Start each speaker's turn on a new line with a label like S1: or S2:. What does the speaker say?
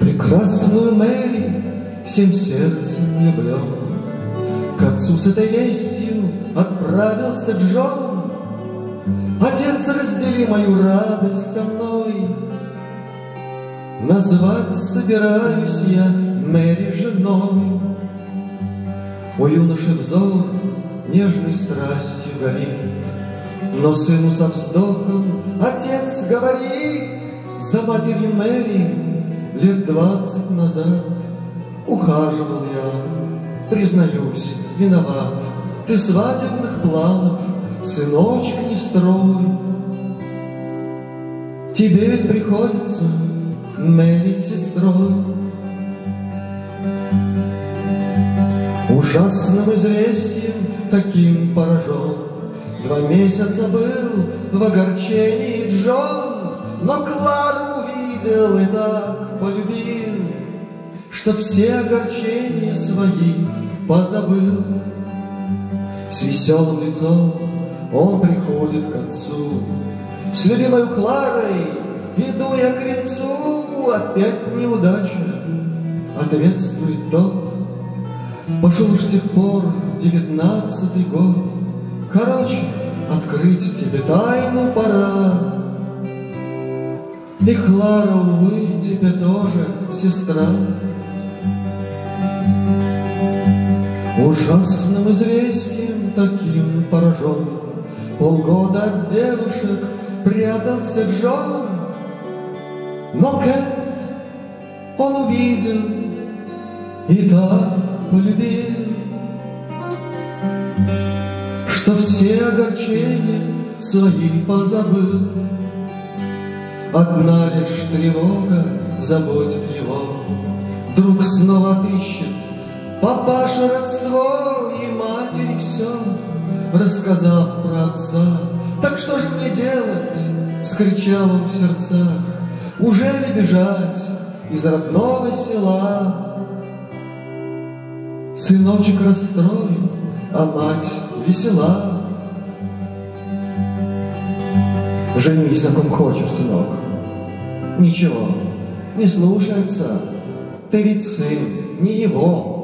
S1: Прекрасную Мэри всем сердцем люблю. К отцу с этой вестью отправился Джон. Отец, раздели мою радость со мной. Назвать собираюсь я Мэри женой. У юноши взор нежной страстью горит, Но сыну со вздохом отец говорит, За матерью Мэри лет двадцать назад Ухаживал я, признаюсь, виноват. Ты свадебных планов, сыночек, не строй. Тебе ведь приходится Мэри с сестрой. Ужасным известием таким поражен, Два месяца был в огорчении Джон, Но Клару увидел и так полюбил, Что все огорчения свои позабыл. С веселым лицом он приходит к отцу, С любимой Кларой иду я к венцу, Опять неудача, ответствует тот, Пошел уж с тех пор девятнадцатый год. Короче, открыть тебе тайну пора. И Клара, увы, тебе тоже сестра. Ужасным известием таким поражен, Полгода от девушек прятался Джон. Но Кэт он увидел и так полюбил, Что все огорчения свои позабыл. Одна лишь тревога заботит его, Вдруг снова отыщет папаша родство и матери все, Рассказав про отца. Так что же мне делать? Вскричал он в сердцах. Уже ли бежать из родного села? Сыночек расстроен, а мать весела. Женись на ком хочешь, сынок. Ничего, не слушается. Ты ведь сын, не его.